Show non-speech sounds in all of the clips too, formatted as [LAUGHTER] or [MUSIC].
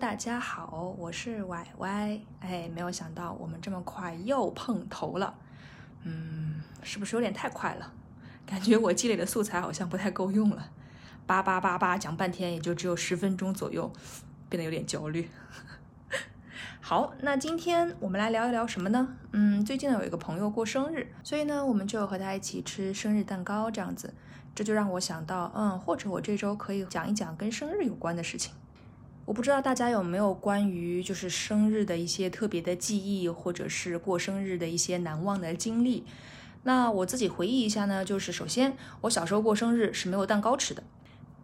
大家好，我是歪歪。哎，没有想到我们这么快又碰头了，嗯，是不是有点太快了？感觉我积累的素材好像不太够用了，叭叭叭叭讲半天也就只有十分钟左右，变得有点焦虑。[LAUGHS] 好，那今天我们来聊一聊什么呢？嗯，最近呢有一个朋友过生日，所以呢我们就和他一起吃生日蛋糕这样子，这就让我想到，嗯，或者我这周可以讲一讲跟生日有关的事情。我不知道大家有没有关于就是生日的一些特别的记忆，或者是过生日的一些难忘的经历。那我自己回忆一下呢，就是首先我小时候过生日是没有蛋糕吃的，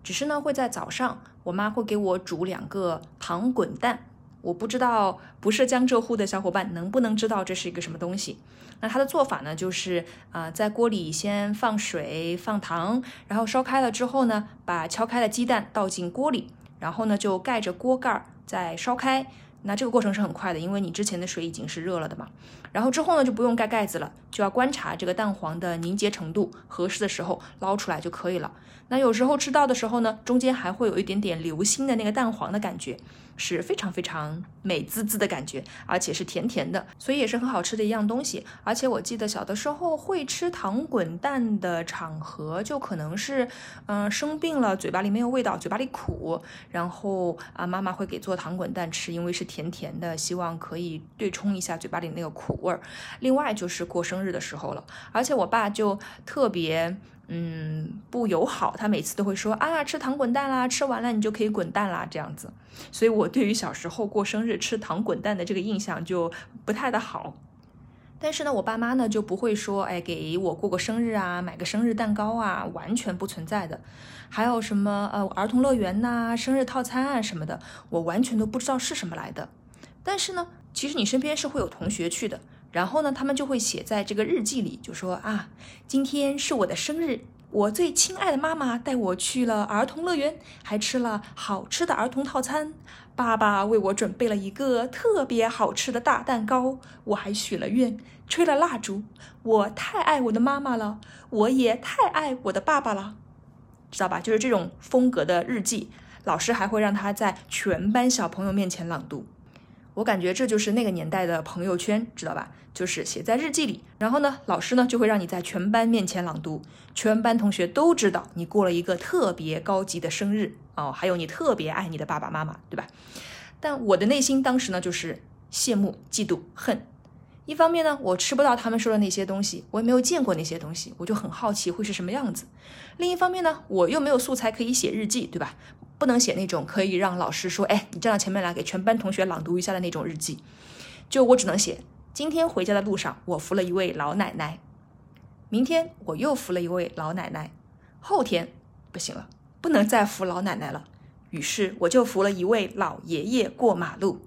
只是呢会在早上，我妈会给我煮两个糖滚蛋。我不知道不是江浙沪的小伙伴能不能知道这是一个什么东西。那它的做法呢，就是啊在锅里先放水放糖，然后烧开了之后呢，把敲开的鸡蛋倒进锅里。然后呢，就盖着锅盖儿再烧开，那这个过程是很快的，因为你之前的水已经是热了的嘛。然后之后呢，就不用盖盖子了，就要观察这个蛋黄的凝结程度，合适的时候捞出来就可以了。那有时候吃到的时候呢，中间还会有一点点流心的那个蛋黄的感觉。是非常非常美滋滋的感觉，而且是甜甜的，所以也是很好吃的一样东西。而且我记得小的时候会吃糖滚蛋的场合，就可能是，嗯，生病了，嘴巴里没有味道，嘴巴里苦，然后啊，妈妈会给做糖滚蛋吃，因为是甜甜的，希望可以对冲一下嘴巴里那个苦味儿。另外就是过生日的时候了，而且我爸就特别。嗯，不友好。他每次都会说啊，吃糖滚蛋啦，吃完了你就可以滚蛋啦，这样子。所以我对于小时候过生日吃糖滚蛋的这个印象就不太的好。但是呢，我爸妈呢就不会说，哎，给我过个生日啊，买个生日蛋糕啊，完全不存在的。还有什么呃，儿童乐园呐，生日套餐啊什么的，我完全都不知道是什么来的。但是呢，其实你身边是会有同学去的。然后呢，他们就会写在这个日记里，就说啊，今天是我的生日，我最亲爱的妈妈带我去了儿童乐园，还吃了好吃的儿童套餐，爸爸为我准备了一个特别好吃的大蛋糕，我还许了愿，吹了蜡烛，我太爱我的妈妈了，我也太爱我的爸爸了，知道吧？就是这种风格的日记，老师还会让他在全班小朋友面前朗读。我感觉这就是那个年代的朋友圈，知道吧？就是写在日记里，然后呢，老师呢就会让你在全班面前朗读，全班同学都知道你过了一个特别高级的生日哦，还有你特别爱你的爸爸妈妈，对吧？但我的内心当时呢就是羡慕、嫉妒、恨。一方面呢，我吃不到他们说的那些东西，我也没有见过那些东西，我就很好奇会是什么样子。另一方面呢，我又没有素材可以写日记，对吧？不能写那种可以让老师说，哎，你站到前面来给全班同学朗读一下的那种日记。就我只能写，今天回家的路上，我扶了一位老奶奶。明天我又扶了一位老奶奶。后天不行了，不能再扶老奶奶了，于是我就扶了一位老爷爷过马路。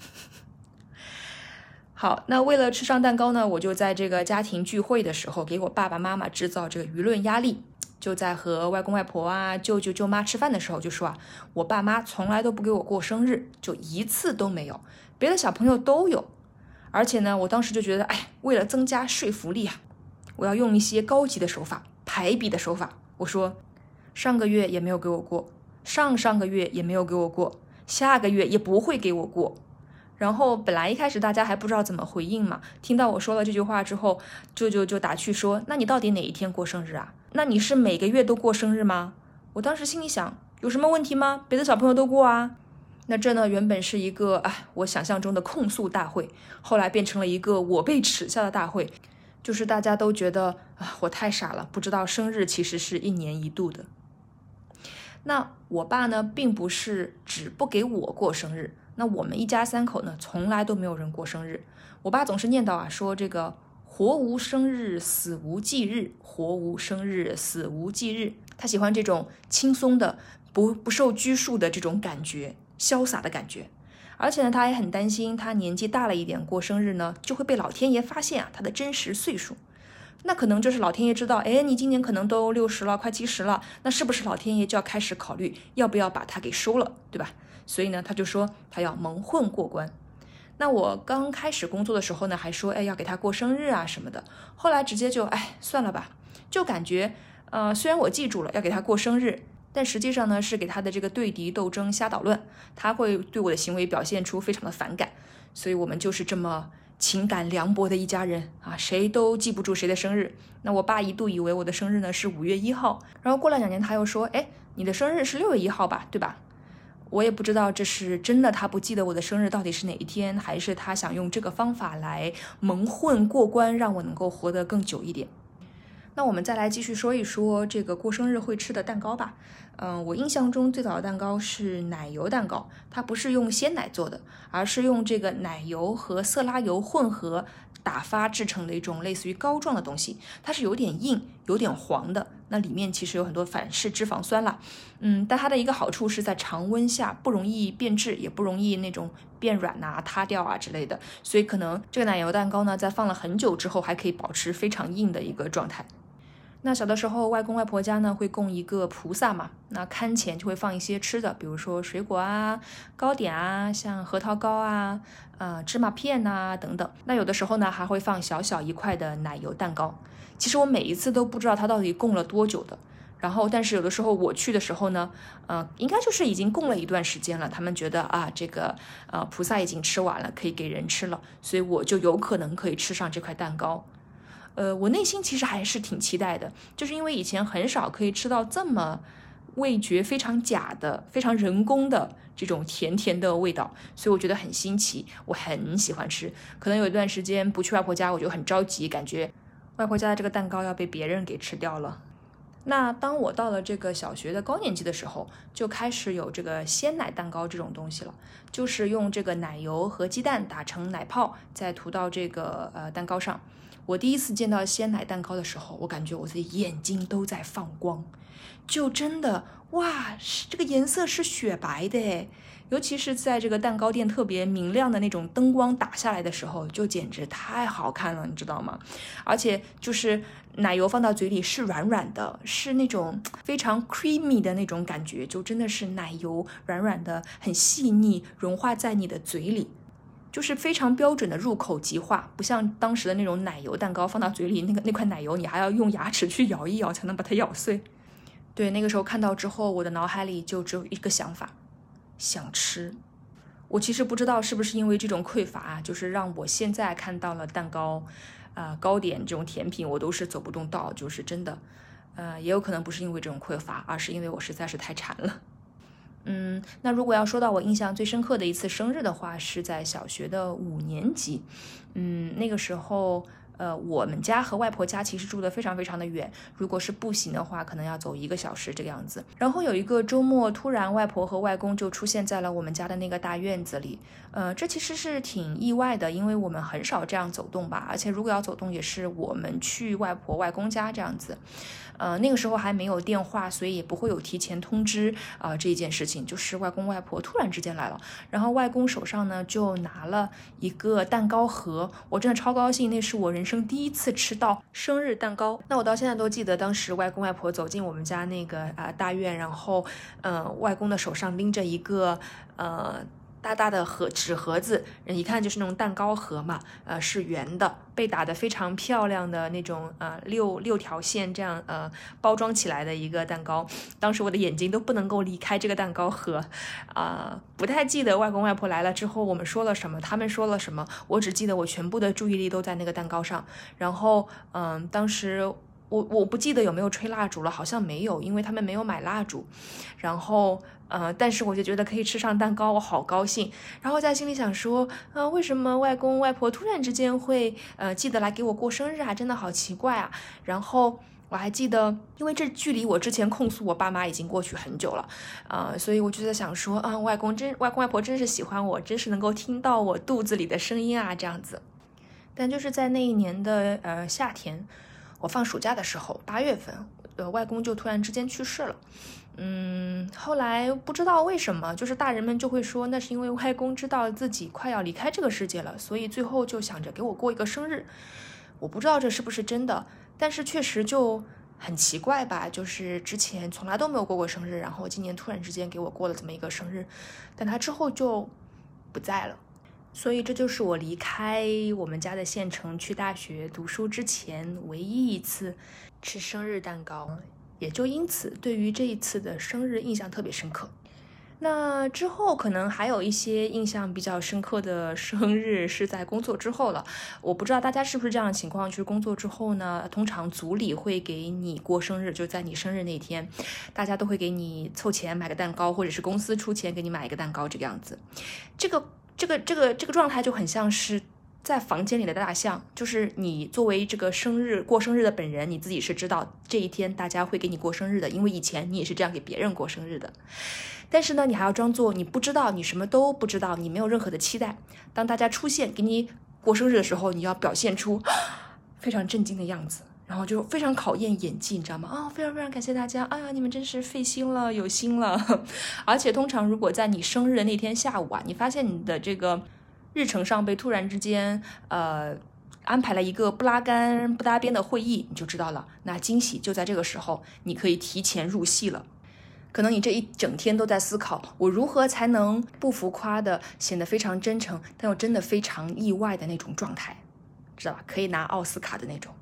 [LAUGHS] 好，那为了吃上蛋糕呢，我就在这个家庭聚会的时候给我爸爸妈妈制造这个舆论压力。就在和外公外婆啊、舅舅舅妈吃饭的时候，就说啊，我爸妈从来都不给我过生日，就一次都没有。别的小朋友都有，而且呢，我当时就觉得，哎，为了增加说服力啊，我要用一些高级的手法、排比的手法。我说，上个月也没有给我过，上上个月也没有给我过，下个月也不会给我过。然后本来一开始大家还不知道怎么回应嘛，听到我说了这句话之后，舅舅就打趣说：“那你到底哪一天过生日啊？那你是每个月都过生日吗？”我当时心里想，有什么问题吗？别的小朋友都过啊。那这呢，原本是一个哎，我想象中的控诉大会，后来变成了一个我被耻笑的大会，就是大家都觉得啊，我太傻了，不知道生日其实是一年一度的。那我爸呢，并不是只不给我过生日。那我们一家三口呢，从来都没有人过生日。我爸总是念叨啊，说这个活无生日，死无忌日，活无生日，死无忌日。他喜欢这种轻松的、不不受拘束的这种感觉，潇洒的感觉。而且呢，他也很担心，他年纪大了一点过生日呢，就会被老天爷发现啊他的真实岁数。那可能就是老天爷知道，哎，你今年可能都六十了，快七十了，那是不是老天爷就要开始考虑要不要把他给收了，对吧？所以呢，他就说他要蒙混过关。那我刚开始工作的时候呢，还说哎要给他过生日啊什么的。后来直接就哎算了吧，就感觉呃虽然我记住了要给他过生日，但实际上呢，是给他的这个对敌斗争瞎捣乱。他会对我的行为表现出非常的反感，所以我们就是这么情感凉薄的一家人啊，谁都记不住谁的生日。那我爸一度以为我的生日呢是五月一号，然后过了两年他又说，哎，你的生日是六月一号吧，对吧？我也不知道这是真的，他不记得我的生日到底是哪一天，还是他想用这个方法来蒙混过关，让我能够活得更久一点。那我们再来继续说一说这个过生日会吃的蛋糕吧。嗯，我印象中最早的蛋糕是奶油蛋糕，它不是用鲜奶做的，而是用这个奶油和色拉油混合打发制成的一种类似于膏状的东西。它是有点硬、有点黄的，那里面其实有很多反式脂肪酸啦。嗯，但它的一个好处是在常温下不容易变质，也不容易那种变软呐、塌掉啊之类的。所以可能这个奶油蛋糕呢，在放了很久之后，还可以保持非常硬的一个状态。那小的时候，外公外婆家呢会供一个菩萨嘛，那龛前就会放一些吃的，比如说水果啊、糕点啊，像核桃糕啊、呃芝麻片呐等等。那有的时候呢还会放小小一块的奶油蛋糕。其实我每一次都不知道它到底供了多久的。然后，但是有的时候我去的时候呢，呃，应该就是已经供了一段时间了。他们觉得啊，这个呃菩萨已经吃完了，可以给人吃了，所以我就有可能可以吃上这块蛋糕。呃，我内心其实还是挺期待的，就是因为以前很少可以吃到这么味觉非常假的、非常人工的这种甜甜的味道，所以我觉得很新奇，我很喜欢吃。可能有一段时间不去外婆家，我就很着急，感觉外婆家的这个蛋糕要被别人给吃掉了。那当我到了这个小学的高年级的时候，就开始有这个鲜奶蛋糕这种东西了，就是用这个奶油和鸡蛋打成奶泡，再涂到这个呃蛋糕上。我第一次见到鲜奶蛋糕的时候，我感觉我的眼睛都在放光，就真的哇，这个颜色是雪白的诶，尤其是在这个蛋糕店特别明亮的那种灯光打下来的时候，就简直太好看了，你知道吗？而且就是奶油放到嘴里是软软的，是那种非常 creamy 的那种感觉，就真的是奶油软软的，很细腻，融化在你的嘴里。就是非常标准的入口即化，不像当时的那种奶油蛋糕，放到嘴里那个那块奶油，你还要用牙齿去咬一咬才能把它咬碎。对，那个时候看到之后，我的脑海里就只有一个想法，想吃。我其实不知道是不是因为这种匮乏，就是让我现在看到了蛋糕、啊糕点这种甜品，我都是走不动道，就是真的。呃，也有可能不是因为这种匮乏，而是因为我实在是太馋了。嗯，那如果要说到我印象最深刻的一次生日的话，是在小学的五年级。嗯，那个时候，呃，我们家和外婆家其实住的非常非常的远，如果是步行的话，可能要走一个小时这个样子。然后有一个周末，突然外婆和外公就出现在了我们家的那个大院子里。呃，这其实是挺意外的，因为我们很少这样走动吧，而且如果要走动，也是我们去外婆外公家这样子。呃，那个时候还没有电话，所以也不会有提前通知啊这一件事情。就是外公外婆突然之间来了，然后外公手上呢就拿了一个蛋糕盒，我真的超高兴，那是我人生第一次吃到生日蛋糕。那我到现在都记得，当时外公外婆走进我们家那个啊大院，然后呃外公的手上拎着一个呃。大大的盒纸盒子，一看就是那种蛋糕盒嘛，呃，是圆的，被打得非常漂亮的那种，呃，六六条线这样，呃，包装起来的一个蛋糕。当时我的眼睛都不能够离开这个蛋糕盒，啊，不太记得外公外婆来了之后我们说了什么，他们说了什么，我只记得我全部的注意力都在那个蛋糕上。然后，嗯，当时我我不记得有没有吹蜡烛了，好像没有，因为他们没有买蜡烛。然后。呃，但是我就觉得可以吃上蛋糕，我好高兴。然后在心里想说，啊，为什么外公外婆突然之间会呃记得来给我过生日啊？真的好奇怪啊。然后我还记得，因为这距离我之前控诉我爸妈已经过去很久了，啊，所以我就在想说，啊，外公真外公外婆真是喜欢我，真是能够听到我肚子里的声音啊，这样子。但就是在那一年的呃夏天，我放暑假的时候，八月份，呃，外公就突然之间去世了。嗯，后来不知道为什么，就是大人们就会说，那是因为外公知道自己快要离开这个世界了，所以最后就想着给我过一个生日。我不知道这是不是真的，但是确实就很奇怪吧，就是之前从来都没有过过生日，然后今年突然之间给我过了这么一个生日，但他之后就不在了，所以这就是我离开我们家的县城去大学读书之前唯一一次吃生日蛋糕。也就因此对于这一次的生日印象特别深刻。那之后可能还有一些印象比较深刻的生日是在工作之后了。我不知道大家是不是这样的情况，就是工作之后呢，通常组里会给你过生日，就在你生日那天，大家都会给你凑钱买个蛋糕，或者是公司出钱给你买一个蛋糕这个样子。这个这个这个这个状态就很像是。在房间里的大象，就是你作为这个生日过生日的本人，你自己是知道这一天大家会给你过生日的，因为以前你也是这样给别人过生日的。但是呢，你还要装作你不知道，你什么都不知道，你没有任何的期待。当大家出现给你过生日的时候，你要表现出 [GASPS] 非常震惊的样子，然后就非常考验演技，你知道吗？啊，非常非常感谢大家，哎呀，你们真是费心了，有心了。[LAUGHS] 而且通常如果在你生日的那天下午啊，你发现你的这个。日程上被突然之间，呃，安排了一个不拉杆、不搭边的会议，你就知道了。那惊喜就在这个时候，你可以提前入戏了。可能你这一整天都在思考，我如何才能不浮夸的显得非常真诚，但又真的非常意外的那种状态，知道吧？可以拿奥斯卡的那种。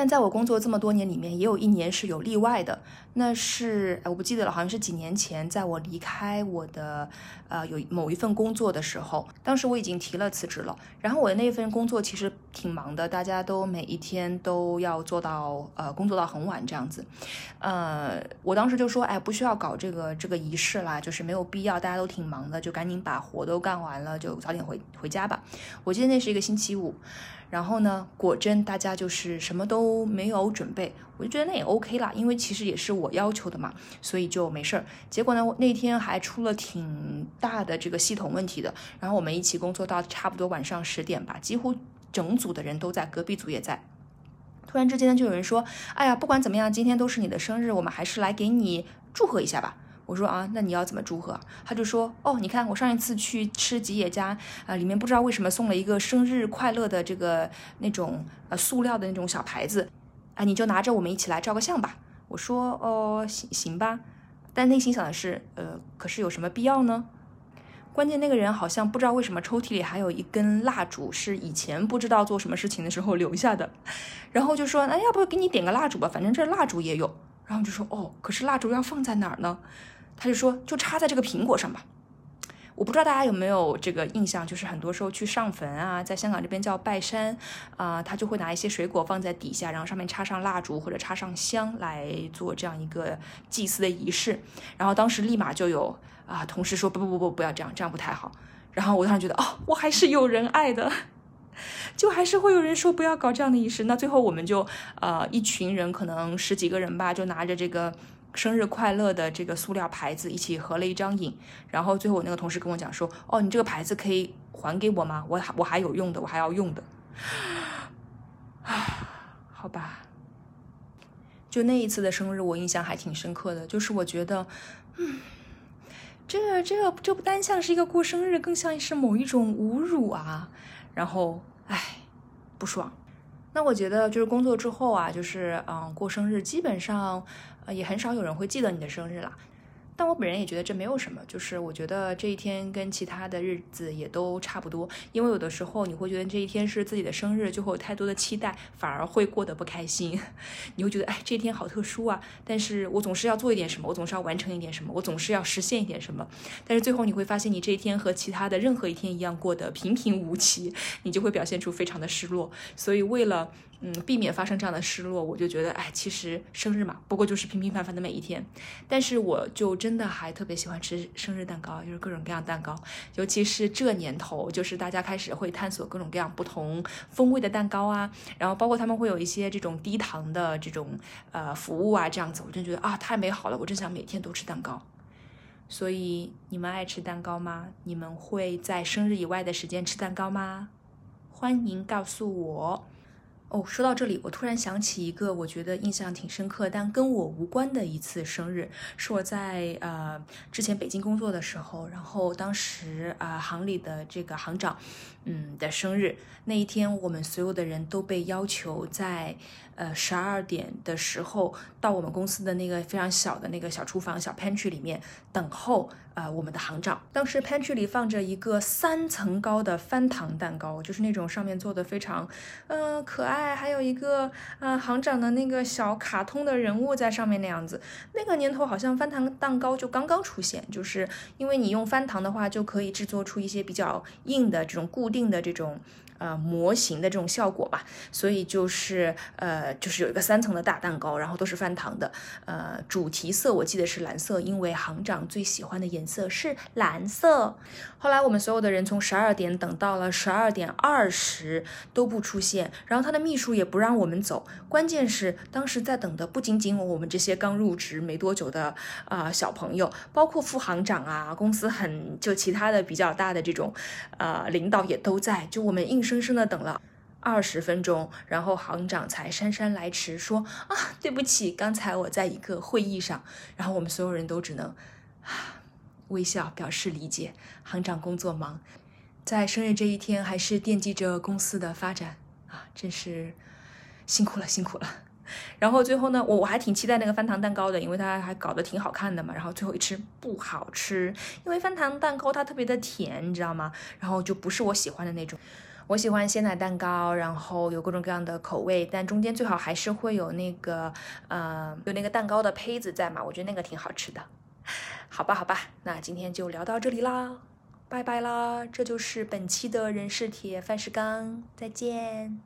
但在我工作这么多年里面，也有一年是有例外的，那是我不记得了，好像是几年前，在我离开我的呃有某一份工作的时候，当时我已经提了辞职了。然后我的那份工作其实挺忙的，大家都每一天都要做到呃工作到很晚这样子。呃，我当时就说，哎，不需要搞这个这个仪式啦，就是没有必要，大家都挺忙的，就赶紧把活都干完了，就早点回回家吧。我记得那是一个星期五。然后呢，果真大家就是什么都没有准备，我就觉得那也 OK 啦，因为其实也是我要求的嘛，所以就没事儿。结果呢，那天还出了挺大的这个系统问题的。然后我们一起工作到差不多晚上十点吧，几乎整组的人都在，隔壁组也在。突然之间就有人说：“哎呀，不管怎么样，今天都是你的生日，我们还是来给你祝贺一下吧。”我说啊，那你要怎么祝贺？他就说哦，你看我上一次去吃吉野家啊，里面不知道为什么送了一个生日快乐的这个那种呃塑料的那种小牌子，啊，你就拿着我们一起来照个相吧。我说哦，行行吧，但内心想的是呃，可是有什么必要呢？关键那个人好像不知道为什么抽屉里还有一根蜡烛，是以前不知道做什么事情的时候留下的，然后就说那要不给你点个蜡烛吧，反正这蜡烛也有。然后就说哦，可是蜡烛要放在哪儿呢？他就说，就插在这个苹果上吧。我不知道大家有没有这个印象，就是很多时候去上坟啊，在香港这边叫拜山啊，他就会拿一些水果放在底下，然后上面插上蜡烛或者插上香来做这样一个祭祀的仪式。然后当时立马就有啊同事说不不不不不要这样，这样不太好。然后我当时觉得哦，我还是有人爱的，[LAUGHS] 就还是会有人说不要搞这样的仪式。那最后我们就呃一群人，可能十几个人吧，就拿着这个。生日快乐的这个塑料牌子一起合了一张影，然后最后我那个同事跟我讲说：“哦，你这个牌子可以还给我吗？我我还有用的，我还要用的。”啊，好吧。就那一次的生日，我印象还挺深刻的，就是我觉得，嗯，这这这不单像是一个过生日，更像是某一种侮辱啊。然后，唉，不爽。那我觉得就是工作之后啊，就是嗯，过生日基本上。也很少有人会记得你的生日了。但我本人也觉得这没有什么，就是我觉得这一天跟其他的日子也都差不多，因为有的时候你会觉得这一天是自己的生日，就会有太多的期待，反而会过得不开心。[LAUGHS] 你会觉得，哎，这一天好特殊啊！但是我总是要做一点什么，我总是要完成一点什么，我总是要实现一点什么。但是最后你会发现，你这一天和其他的任何一天一样过得平平无奇，你就会表现出非常的失落。所以为了嗯，避免发生这样的失落，我就觉得，哎，其实生日嘛，不过就是平平凡凡的每一天。但是我就真的还特别喜欢吃生日蛋糕，就是各种各样蛋糕，尤其是这年头，就是大家开始会探索各种各样不同风味的蛋糕啊，然后包括他们会有一些这种低糖的这种呃服务啊，这样子，我真觉得啊，太美好了，我真想每天都吃蛋糕。所以你们爱吃蛋糕吗？你们会在生日以外的时间吃蛋糕吗？欢迎告诉我。哦，说到这里，我突然想起一个我觉得印象挺深刻，但跟我无关的一次生日，是我在呃之前北京工作的时候，然后当时啊行里的这个行长，嗯的生日。那一天，我们所有的人都被要求在呃十二点的时候到我们公司的那个非常小的那个小厨房小 pantry 里面等候呃，我们的行长。当时 pantry 里放着一个三层高的翻糖蛋糕，就是那种上面做的非常，嗯，可爱，还有一个，呃，行长的那个小卡通的人物在上面那样子。那个年头好像翻糖蛋糕就刚刚出现，就是因为你用翻糖的话，就可以制作出一些比较硬的这种固定的这种。呃，模型的这种效果吧，所以就是呃，就是有一个三层的大蛋糕，然后都是翻糖的。呃，主题色我记得是蓝色，因为行长最喜欢的颜色是蓝色。后来我们所有的人从十二点等到了十二点二十都不出现，然后他的秘书也不让我们走。关键是当时在等的不仅仅我们这些刚入职没多久的啊小朋友，包括副行长啊，公司很就其他的比较大的这种呃领导也都在，就我们硬。生生的等了二十分钟，然后行长才姗姗来迟，说啊，对不起，刚才我在一个会议上。然后我们所有人都只能啊微笑表示理解。行长工作忙，在生日这一天还是惦记着公司的发展啊，真是辛苦了，辛苦了。然后最后呢，我我还挺期待那个翻糖蛋糕的，因为它还搞得挺好看的嘛。然后最后一吃不好吃，因为翻糖蛋糕它特别的甜，你知道吗？然后就不是我喜欢的那种。我喜欢鲜奶蛋糕，然后有各种各样的口味，但中间最好还是会有那个，呃，有那个蛋糕的胚子在嘛，我觉得那个挺好吃的。[LAUGHS] 好吧，好吧，那今天就聊到这里啦，拜拜啦，这就是本期的人事帖范世刚，再见。